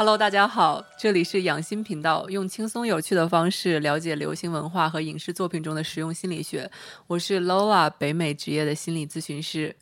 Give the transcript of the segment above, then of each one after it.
Hello，大家好，这里是养心频道，用轻松有趣的方式了解流行文化和影视作品中的实用心理学。我是 Lola，北美职业的心理咨询师。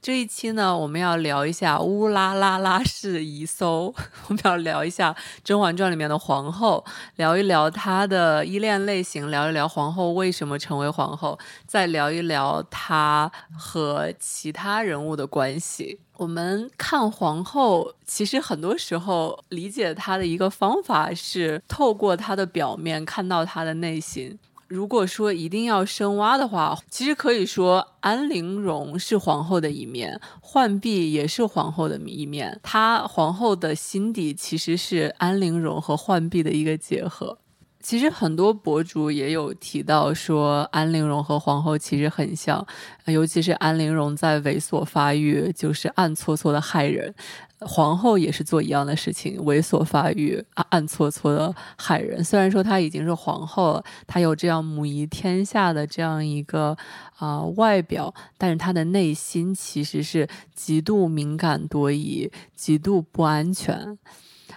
这一期呢，我们要聊一下乌拉拉拉氏遗搜，我们要聊一下《甄嬛传》里面的皇后，聊一聊她的依恋类型，聊一聊皇后为什么成为皇后，再聊一聊她和其他人物的关系。我们看皇后，其实很多时候理解她的一个方法是透过她的表面看到她的内心。如果说一定要深挖的话，其实可以说安陵容是皇后的一面，浣碧也是皇后的一面。她皇后的心底其实是安陵容和浣碧的一个结合。其实很多博主也有提到说，安陵容和皇后其实很像，尤其是安陵容在猥琐发育，就是暗搓搓的害人；皇后也是做一样的事情，猥琐发育，暗暗搓搓的害人。虽然说她已经是皇后了，她有这样母仪天下的这样一个啊外表，但是她的内心其实是极度敏感多疑、极度不安全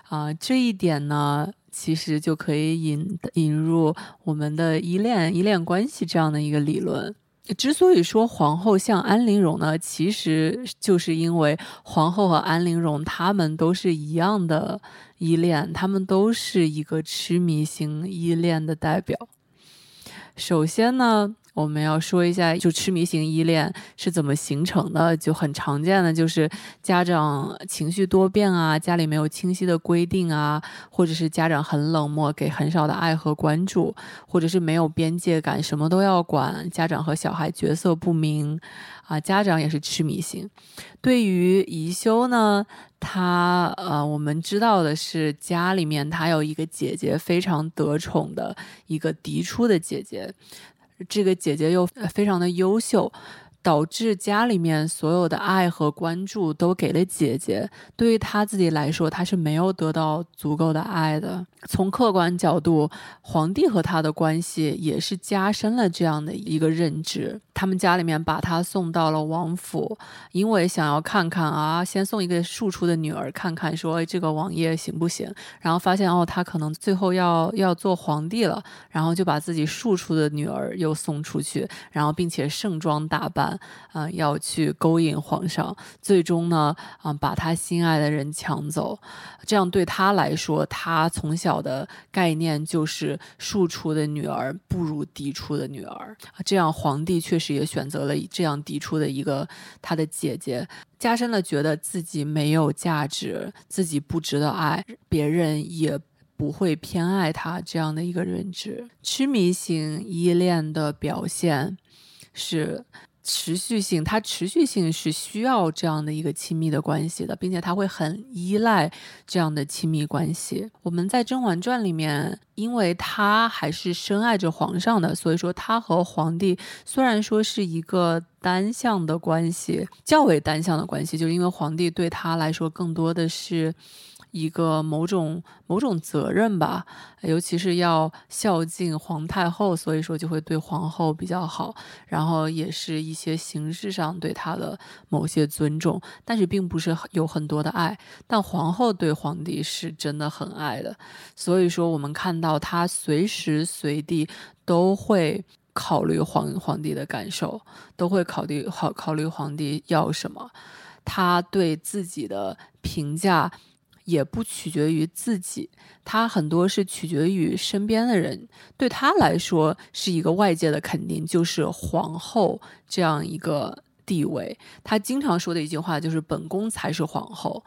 啊。这一点呢？其实就可以引引入我们的依恋依恋关系这样的一个理论。之所以说皇后像安陵容呢，其实就是因为皇后和安陵容她们都是一样的依恋，她们都是一个痴迷型依恋的代表。首先呢。我们要说一下，就痴迷型依恋是怎么形成的？就很常见的，就是家长情绪多变啊，家里没有清晰的规定啊，或者是家长很冷漠，给很少的爱和关注，或者是没有边界感，什么都要管，家长和小孩角色不明啊，家长也是痴迷型。对于宜修呢，他呃，我们知道的是家里面他有一个姐姐，非常得宠的一个嫡出的姐姐。这个姐姐又非常的优秀，导致家里面所有的爱和关注都给了姐姐。对于她自己来说，她是没有得到足够的爱的。从客观角度，皇帝和她的关系也是加深了这样的一个认知。他们家里面把她送到了王府，因为想要看看啊，先送一个庶出的女儿看看，说这个王爷行不行？然后发现哦，他可能最后要要做皇帝了，然后就把自己庶出的女儿又送出去，然后并且盛装打扮啊，要去勾引皇上，最终呢啊把他心爱的人抢走。这样对他来说，他从小的概念就是庶出的女儿不如嫡出的女儿。这样皇帝确实。也选择了这样嫡出的一个他的姐姐，加深了觉得自己没有价值，自己不值得爱，别人也不会偏爱他这样的一个认知。痴迷型依恋的表现是。持续性，它持续性是需要这样的一个亲密的关系的，并且他会很依赖这样的亲密关系。我们在《甄嬛传》里面，因为他还是深爱着皇上的，所以说他和皇帝虽然说是一个单向的关系，较为单向的关系，就是因为皇帝对他来说更多的是。一个某种某种责任吧，尤其是要孝敬皇太后，所以说就会对皇后比较好，然后也是一些形式上对她的某些尊重，但是并不是有很多的爱。但皇后对皇帝是真的很爱的，所以说我们看到她随时随地都会考虑皇皇帝的感受，都会考虑考考虑皇帝要什么，他对自己的评价。也不取决于自己，他很多是取决于身边的人。对他来说，是一个外界的肯定，就是皇后这样一个地位。他经常说的一句话就是“本宫才是皇后”。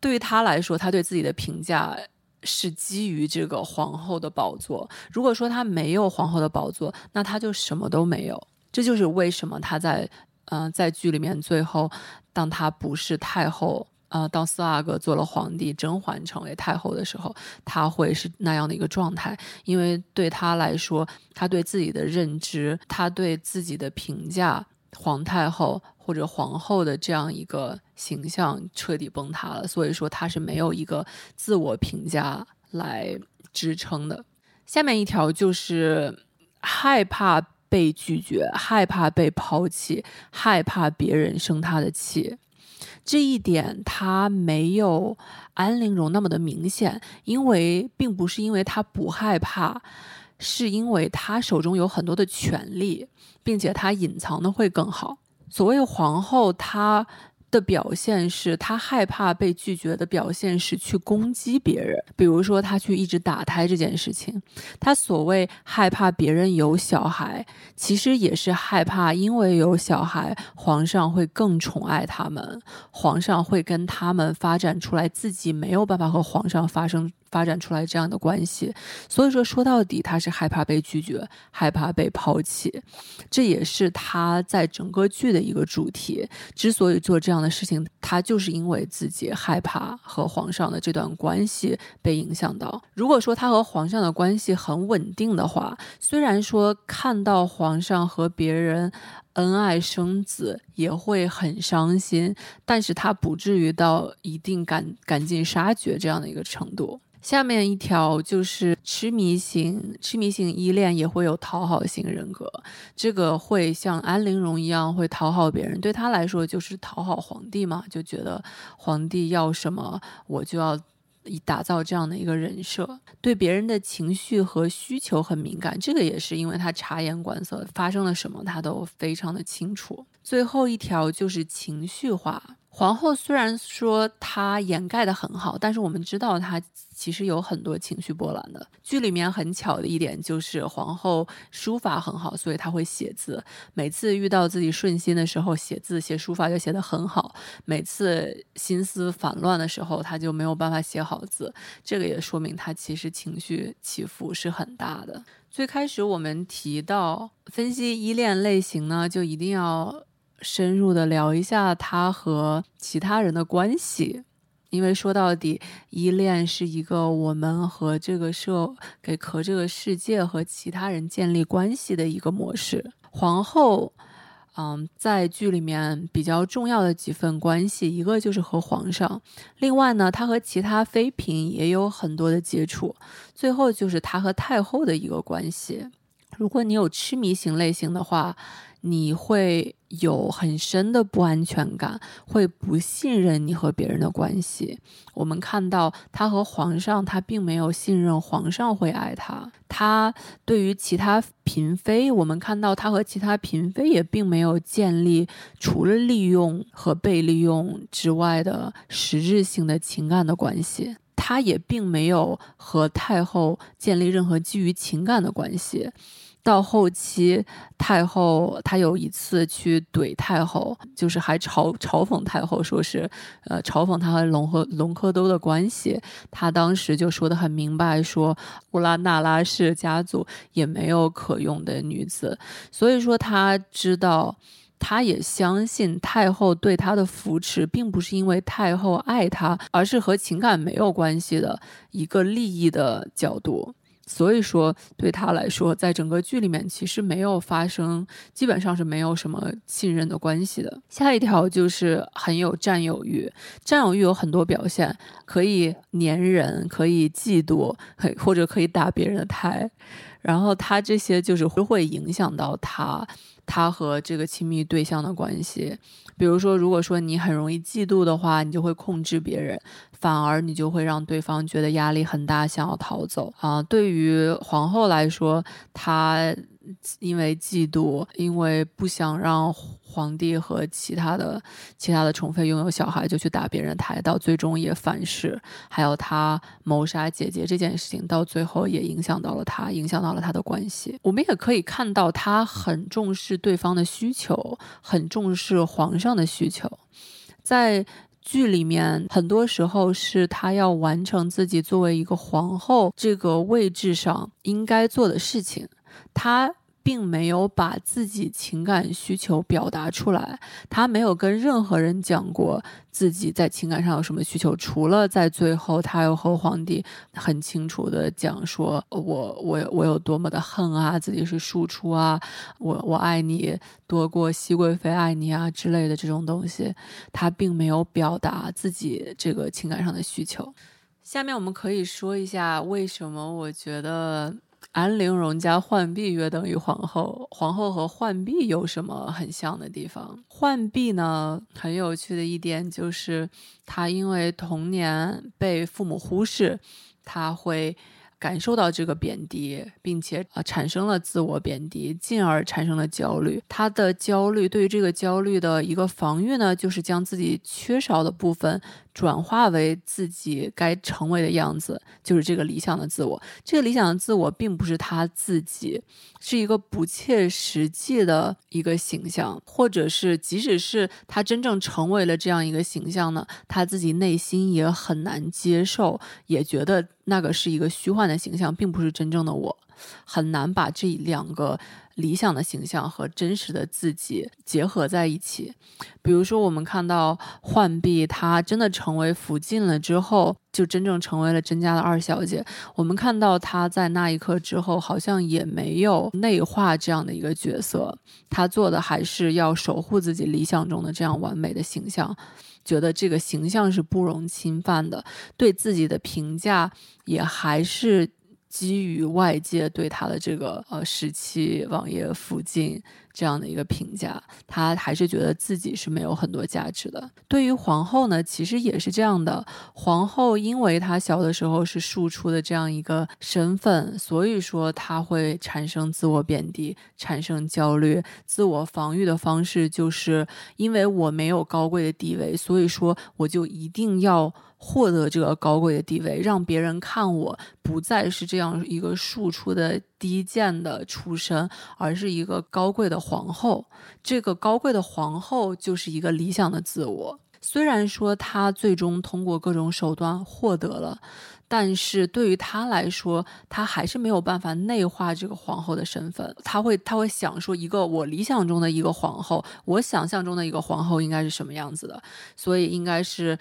对于他来说，他对自己的评价是基于这个皇后的宝座。如果说他没有皇后的宝座，那他就什么都没有。这就是为什么他在嗯在剧里面最后，当他不是太后。呃，当四阿哥做了皇帝，甄嬛成为太后的时候，他会是那样的一个状态，因为对他来说，他对自己的认知，他对自己的评价，皇太后或者皇后的这样一个形象彻底崩塌了，所以说他是没有一个自我评价来支撑的。下面一条就是害怕被拒绝，害怕被抛弃，害怕别人生他的气。这一点他没有安陵容那么的明显，因为并不是因为他不害怕，是因为他手中有很多的权利，并且他隐藏的会更好。所谓皇后，她。的表现是他害怕被拒绝的表现是去攻击别人，比如说他去一直打胎这件事情。他所谓害怕别人有小孩，其实也是害怕因为有小孩，皇上会更宠爱他们，皇上会跟他们发展出来自己没有办法和皇上发生。发展出来这样的关系，所以说说到底，他是害怕被拒绝，害怕被抛弃，这也是他在整个剧的一个主题。之所以做这样的事情，他就是因为自己害怕和皇上的这段关系被影响到。如果说他和皇上的关系很稳定的话，虽然说看到皇上和别人恩爱生子也会很伤心，但是他不至于到一定赶赶尽杀绝这样的一个程度。下面一条就是痴迷型，痴迷型依恋也会有讨好型人格，这个会像安陵容一样会讨好别人，对他来说就是讨好皇帝嘛，就觉得皇帝要什么我就要以打造这样的一个人设，对别人的情绪和需求很敏感，这个也是因为他察言观色，发生了什么他都非常的清楚。最后一条就是情绪化。皇后虽然说她掩盖的很好，但是我们知道她其实有很多情绪波澜的。剧里面很巧的一点就是皇后书法很好，所以她会写字。每次遇到自己顺心的时候，写字写书法就写得很好；每次心思烦乱的时候，她就没有办法写好字。这个也说明她其实情绪起伏是很大的。最开始我们提到分析依恋类型呢，就一定要。深入的聊一下他和其他人的关系，因为说到底，依恋是一个我们和这个社给和这个世界和其他人建立关系的一个模式。皇后，嗯，在剧里面比较重要的几份关系，一个就是和皇上，另外呢，他和其他妃嫔也有很多的接触，最后就是他和太后的一个关系。如果你有痴迷型类型的话。你会有很深的不安全感，会不信任你和别人的关系。我们看到他和皇上，他并没有信任皇上会爱他。他对于其他嫔妃，我们看到他和其他嫔妃也并没有建立除了利用和被利用之外的实质性的情感的关系。他也并没有和太后建立任何基于情感的关系。到后期，太后她有一次去怼太后，就是还嘲嘲讽太后，说是呃嘲讽她和隆和隆科多的关系。她当时就说的很明白，说乌拉那拉氏家族也没有可用的女子，所以说她知道，她也相信太后对她的扶持，并不是因为太后爱她，而是和情感没有关系的一个利益的角度。所以说，对他来说，在整个剧里面其实没有发生，基本上是没有什么信任的关系的。下一条就是很有占有欲，占有欲有很多表现，可以粘人，可以嫉妒，或者可以打别人的胎。然后他这些就是会影响到他，他和这个亲密对象的关系。比如说，如果说你很容易嫉妒的话，你就会控制别人。反而你就会让对方觉得压力很大，想要逃走啊。对于皇后来说，她因为嫉妒，因为不想让皇帝和其他的其他的宠妃拥有小孩，就去打别人胎，到最终也反噬。还有他谋杀姐姐这件事情，到最后也影响到了他，影响到了他的关系。我们也可以看到，他很重视对方的需求，很重视皇上的需求，在。剧里面很多时候是她要完成自己作为一个皇后这个位置上应该做的事情，他。并没有把自己情感需求表达出来，他没有跟任何人讲过自己在情感上有什么需求，除了在最后，他又和皇帝很清楚的讲说：“我我我有多么的恨啊，自己是庶出啊，我我爱你多过熹贵妃爱你啊之类的这种东西，他并没有表达自己这个情感上的需求。”下面我们可以说一下为什么我觉得。安陵容加浣碧约等于皇后，皇后和浣碧有什么很像的地方？浣碧呢，很有趣的一点就是，她因为童年被父母忽视，她会。感受到这个贬低，并且啊产生了自我贬低，进而产生了焦虑。他的焦虑对于这个焦虑的一个防御呢，就是将自己缺少的部分。转化为自己该成为的样子，就是这个理想的自我。这个理想的自我并不是他自己，是一个不切实际的一个形象，或者是即使是他真正成为了这样一个形象呢，他自己内心也很难接受，也觉得那个是一个虚幻的形象，并不是真正的我，很难把这两个。理想的形象和真实的自己结合在一起，比如说，我们看到浣碧，她真的成为福晋了之后，就真正成为了甄家的二小姐。我们看到她在那一刻之后，好像也没有内化这样的一个角色，她做的还是要守护自己理想中的这样完美的形象，觉得这个形象是不容侵犯的，对自己的评价也还是。基于外界对他的这个呃时期网页附近这样的一个评价，他还是觉得自己是没有很多价值的。对于皇后呢，其实也是这样的。皇后因为她小的时候是庶出的这样一个身份，所以说她会产生自我贬低，产生焦虑。自我防御的方式就是因为我没有高贵的地位，所以说我就一定要。获得这个高贵的地位，让别人看我不再是这样一个庶出的低贱的出身，而是一个高贵的皇后。这个高贵的皇后就是一个理想的自我。虽然说她最终通过各种手段获得了，但是对于她来说，她还是没有办法内化这个皇后的身份。她会，她会想说，一个我理想中的一个皇后，我想象中的一个皇后应该是什么样子的？所以应该是。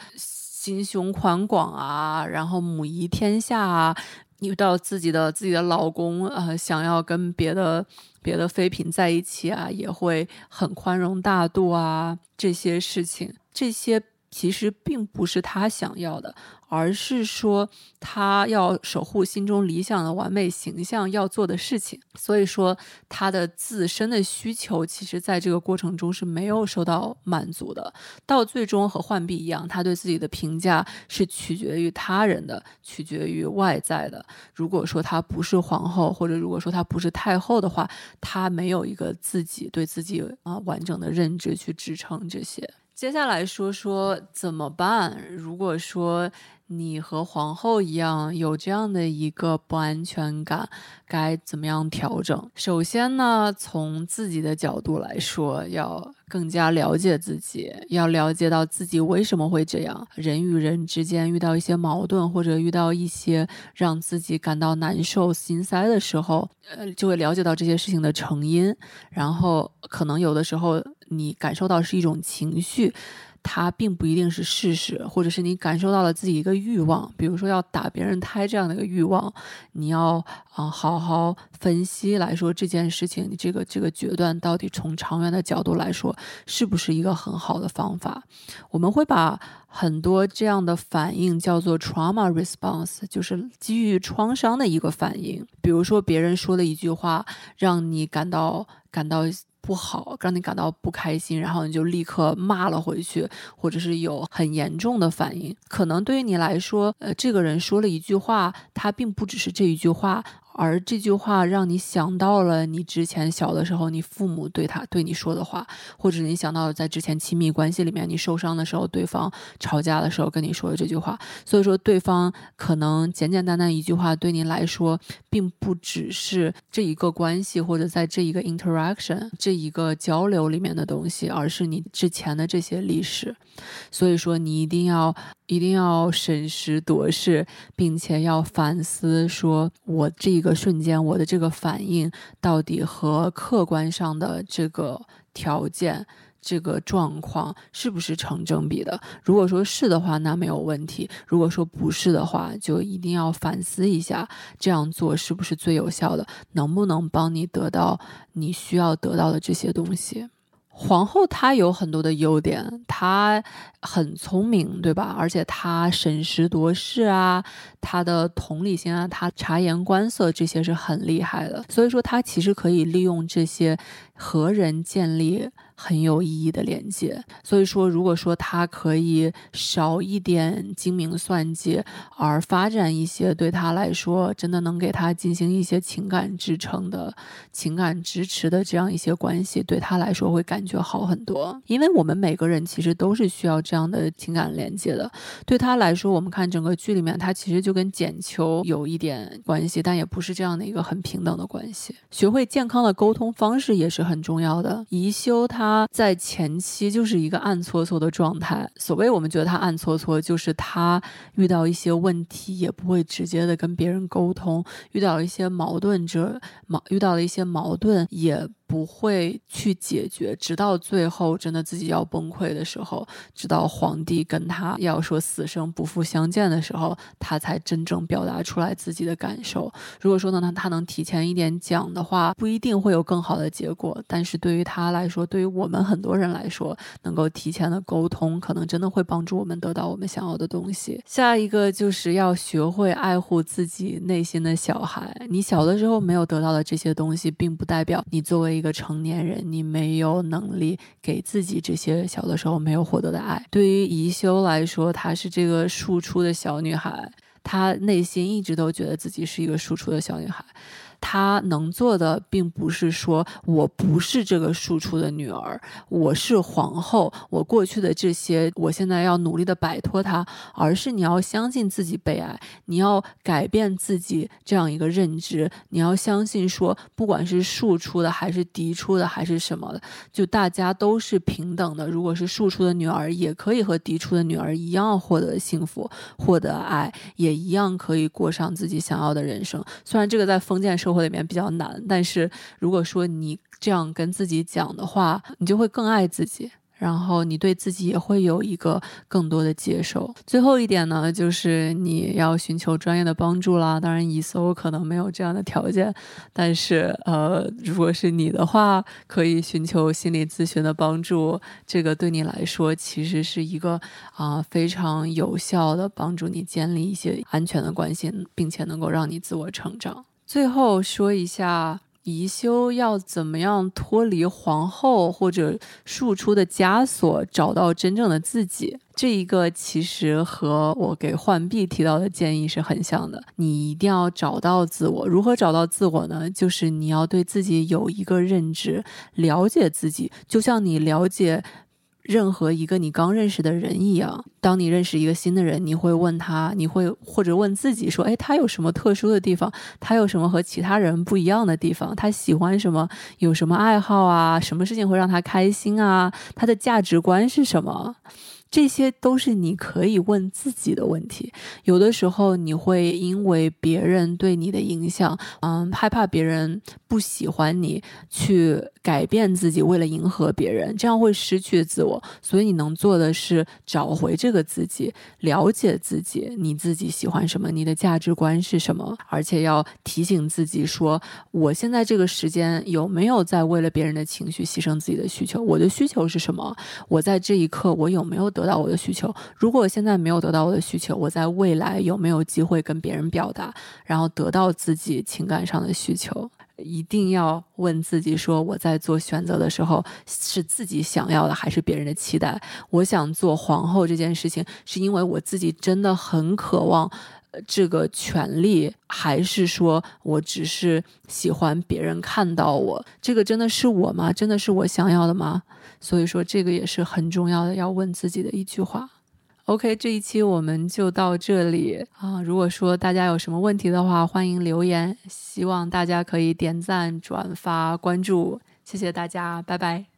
心胸宽广啊，然后母仪天下啊，遇到自己的自己的老公，呃，想要跟别的别的妃嫔在一起啊，也会很宽容大度啊，这些事情，这些。其实并不是他想要的，而是说他要守护心中理想的完美形象要做的事情。所以说，他的自身的需求，其实在这个过程中是没有受到满足的。到最终和浣碧一样，他对自己的评价是取决于他人的，取决于外在的。如果说他不是皇后，或者如果说他不是太后的话，他没有一个自己对自己啊完整的认知去支撑这些。接下来说说怎么办？如果说你和皇后一样有这样的一个不安全感，该怎么样调整？首先呢，从自己的角度来说，要更加了解自己，要了解到自己为什么会这样。人与人之间遇到一些矛盾，或者遇到一些让自己感到难受、心塞的时候，呃，就会了解到这些事情的成因，然后可能有的时候。你感受到是一种情绪，它并不一定是事实，或者是你感受到了自己一个欲望，比如说要打别人胎这样的一个欲望，你要啊好好分析来说这件事情，你这个这个决断到底从长远的角度来说是不是一个很好的方法？我们会把很多这样的反应叫做 trauma response，就是基于创伤的一个反应。比如说别人说的一句话，让你感到感到。不好，让你感到不开心，然后你就立刻骂了回去，或者是有很严重的反应。可能对于你来说，呃，这个人说了一句话，他并不只是这一句话。而这句话让你想到了你之前小的时候，你父母对他对你说的话，或者你想到在之前亲密关系里面你受伤的时候，对方吵架的时候跟你说的这句话。所以说，对方可能简简单单一句话对你来说，并不只是这一个关系或者在这一个 interaction 这一个交流里面的东西，而是你之前的这些历史。所以说，你一定要。一定要审时度势，并且要反思，说我这个瞬间，我的这个反应到底和客观上的这个条件、这个状况是不是成正比的？如果说是的话，那没有问题；如果说不是的话，就一定要反思一下，这样做是不是最有效的，能不能帮你得到你需要得到的这些东西。皇后她有很多的优点，她很聪明，对吧？而且她审时度势啊，她的同理心啊，她察言观色这些是很厉害的。所以说，她其实可以利用这些和人建立。很有意义的连接，所以说，如果说他可以少一点精明算计，而发展一些对他来说真的能给他进行一些情感支撑的情感支持的这样一些关系，对他来说会感觉好很多。因为我们每个人其实都是需要这样的情感连接的。对他来说，我们看整个剧里面，他其实就跟简秋有一点关系，但也不是这样的一个很平等的关系。学会健康的沟通方式也是很重要的。宜修他。他在前期就是一个暗搓搓的状态。所谓我们觉得他暗搓搓，就是他遇到一些问题也不会直接的跟别人沟通，遇到一些矛盾这矛遇到了一些矛盾也。不会去解决，直到最后真的自己要崩溃的时候，直到皇帝跟他要说死生不复相见的时候，他才真正表达出来自己的感受。如果说呢，他他能提前一点讲的话，不一定会有更好的结果。但是对于他来说，对于我们很多人来说，能够提前的沟通，可能真的会帮助我们得到我们想要的东西。下一个就是要学会爱护自己内心的小孩。你小的时候没有得到的这些东西，并不代表你作为。一个成年人，你没有能力给自己这些小的时候没有获得的爱。对于宜修来说，她是这个庶出的小女孩，她内心一直都觉得自己是一个庶出的小女孩。他能做的，并不是说我不是这个庶出的女儿，我是皇后，我过去的这些，我现在要努力的摆脱它，而是你要相信自己被爱，你要改变自己这样一个认知，你要相信说，不管是庶出的，还是嫡出的，还是什么的，就大家都是平等的。如果是庶出的女儿，也可以和嫡出的女儿一样获得幸福，获得爱，也一样可以过上自己想要的人生。虽然这个在封建。生活里面比较难，但是如果说你这样跟自己讲的话，你就会更爱自己。然后你对自己也会有一个更多的接受。最后一点呢，就是你要寻求专业的帮助啦。当然，以搜可能没有这样的条件，但是呃，如果是你的话，可以寻求心理咨询的帮助。这个对你来说其实是一个啊非常有效的帮助你建立一些安全的关系，并且能够让你自我成长。最后说一下。宜修要怎么样脱离皇后或者庶出的枷锁，找到真正的自己？这一个其实和我给浣碧提到的建议是很像的。你一定要找到自我。如何找到自我呢？就是你要对自己有一个认知，了解自己，就像你了解。任何一个你刚认识的人一样，当你认识一个新的人，你会问他，你会或者问自己说：“哎，他有什么特殊的地方？他有什么和其他人不一样的地方？他喜欢什么？有什么爱好啊？什么事情会让他开心啊？他的价值观是什么？”这些都是你可以问自己的问题。有的时候你会因为别人对你的影响，嗯，害怕别人不喜欢你，去改变自己，为了迎合别人，这样会失去自我。所以你能做的是找回这个自己，了解自己，你自己喜欢什么，你的价值观是什么，而且要提醒自己说，我现在这个时间有没有在为了别人的情绪牺牲自己的需求？我的需求是什么？我在这一刻我有没有得？到我的需求，如果我现在没有得到我的需求，我在未来有没有机会跟别人表达，然后得到自己情感上的需求？一定要问自己：说我在做选择的时候，是自己想要的，还是别人的期待？我想做皇后这件事情，是因为我自己真的很渴望这个权利，还是说我只是喜欢别人看到我？这个真的是我吗？真的是我想要的吗？所以说，这个也是很重要的，要问自己的一句话。OK，这一期我们就到这里啊。如果说大家有什么问题的话，欢迎留言。希望大家可以点赞、转发、关注，谢谢大家，拜拜。